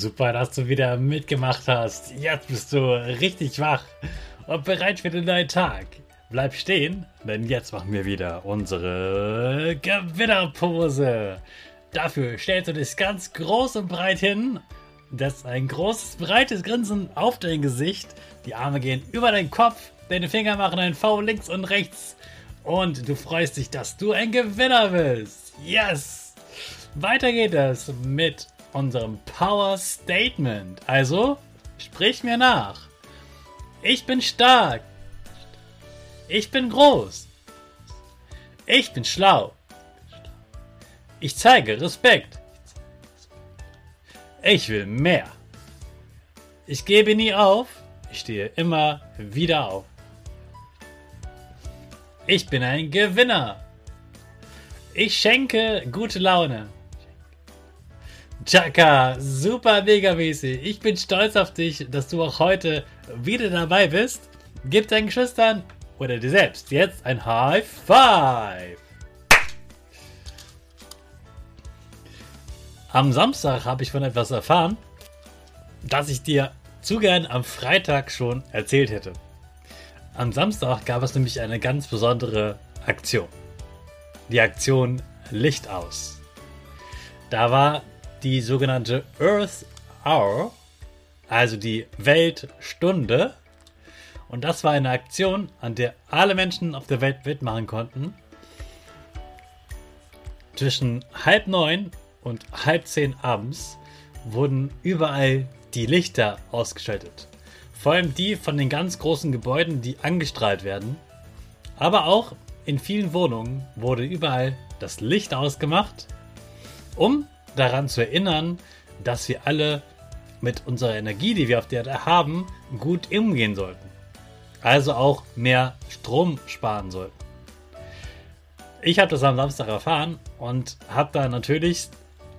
Super, dass du wieder mitgemacht hast. Jetzt bist du richtig wach und bereit für den neuen Tag. Bleib stehen, denn jetzt machen wir wieder unsere Gewinnerpose. Dafür stellst du dich ganz groß und breit hin. Das ist ein großes, breites Grinsen auf dein Gesicht. Die Arme gehen über deinen Kopf. Deine Finger machen ein V links und rechts. Und du freust dich, dass du ein Gewinner bist. Yes! Weiter geht es mit unserem Power Statement. Also, sprich mir nach. Ich bin stark. Ich bin groß. Ich bin schlau. Ich zeige Respekt. Ich will mehr. Ich gebe nie auf. Ich stehe immer wieder auf. Ich bin ein Gewinner. Ich schenke gute Laune. Chaka, super mega mäßig. Ich bin stolz auf dich, dass du auch heute wieder dabei bist. Gib deinen Geschwistern oder dir selbst jetzt ein High Five. Am Samstag habe ich von etwas erfahren, das ich dir zu gern am Freitag schon erzählt hätte. Am Samstag gab es nämlich eine ganz besondere Aktion. Die Aktion Licht aus. Da war die sogenannte Earth Hour, also die Weltstunde. Und das war eine Aktion, an der alle Menschen auf der Welt mitmachen konnten. Zwischen halb neun und halb zehn abends wurden überall die Lichter ausgeschaltet. Vor allem die von den ganz großen Gebäuden, die angestrahlt werden. Aber auch in vielen Wohnungen wurde überall das Licht ausgemacht, um daran zu erinnern, dass wir alle mit unserer Energie, die wir auf der Erde haben, gut umgehen sollten. Also auch mehr Strom sparen sollten. Ich habe das am Samstag erfahren und habe da natürlich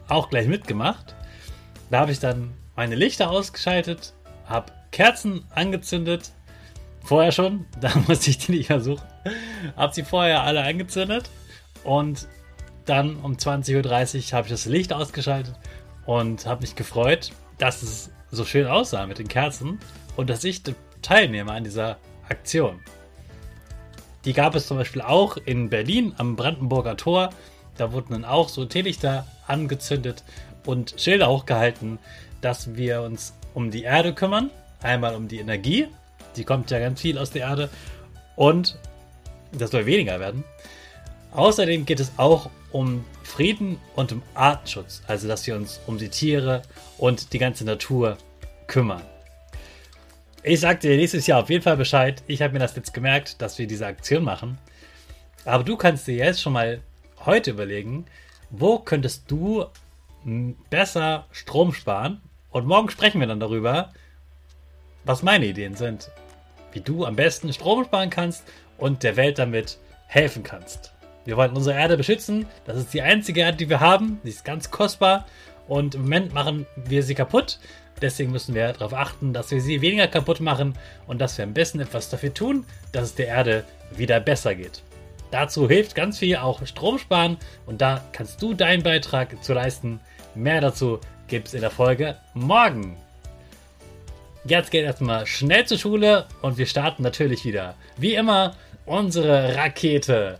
auch gleich mitgemacht. Da habe ich dann meine Lichter ausgeschaltet, habe Kerzen angezündet. Vorher schon, da musste ich die nicht versuchen. Habe sie vorher alle angezündet und dann um 20.30 Uhr habe ich das Licht ausgeschaltet und habe mich gefreut, dass es so schön aussah mit den Kerzen und dass ich teilnehme an dieser Aktion. Die gab es zum Beispiel auch in Berlin am Brandenburger Tor. Da wurden dann auch so Teelichter angezündet und Schilder hochgehalten, dass wir uns um die Erde kümmern. Einmal um die Energie, die kommt ja ganz viel aus der Erde und das soll weniger werden. Außerdem geht es auch um Frieden und um Artenschutz, also dass wir uns um die Tiere und die ganze Natur kümmern. Ich sagte dir nächstes Jahr auf jeden Fall Bescheid. Ich habe mir das jetzt gemerkt, dass wir diese Aktion machen. Aber du kannst dir jetzt schon mal heute überlegen, wo könntest du besser Strom sparen? Und morgen sprechen wir dann darüber, was meine Ideen sind, wie du am besten Strom sparen kannst und der Welt damit helfen kannst. Wir wollen unsere Erde beschützen. Das ist die einzige Erde, die wir haben. Sie ist ganz kostbar. Und im Moment machen wir sie kaputt. Deswegen müssen wir darauf achten, dass wir sie weniger kaputt machen und dass wir am besten etwas dafür tun, dass es der Erde wieder besser geht. Dazu hilft ganz viel auch Strom sparen und da kannst du deinen Beitrag zu leisten. Mehr dazu gibt es in der Folge morgen. Jetzt geht erstmal schnell zur Schule und wir starten natürlich wieder, wie immer, unsere Rakete.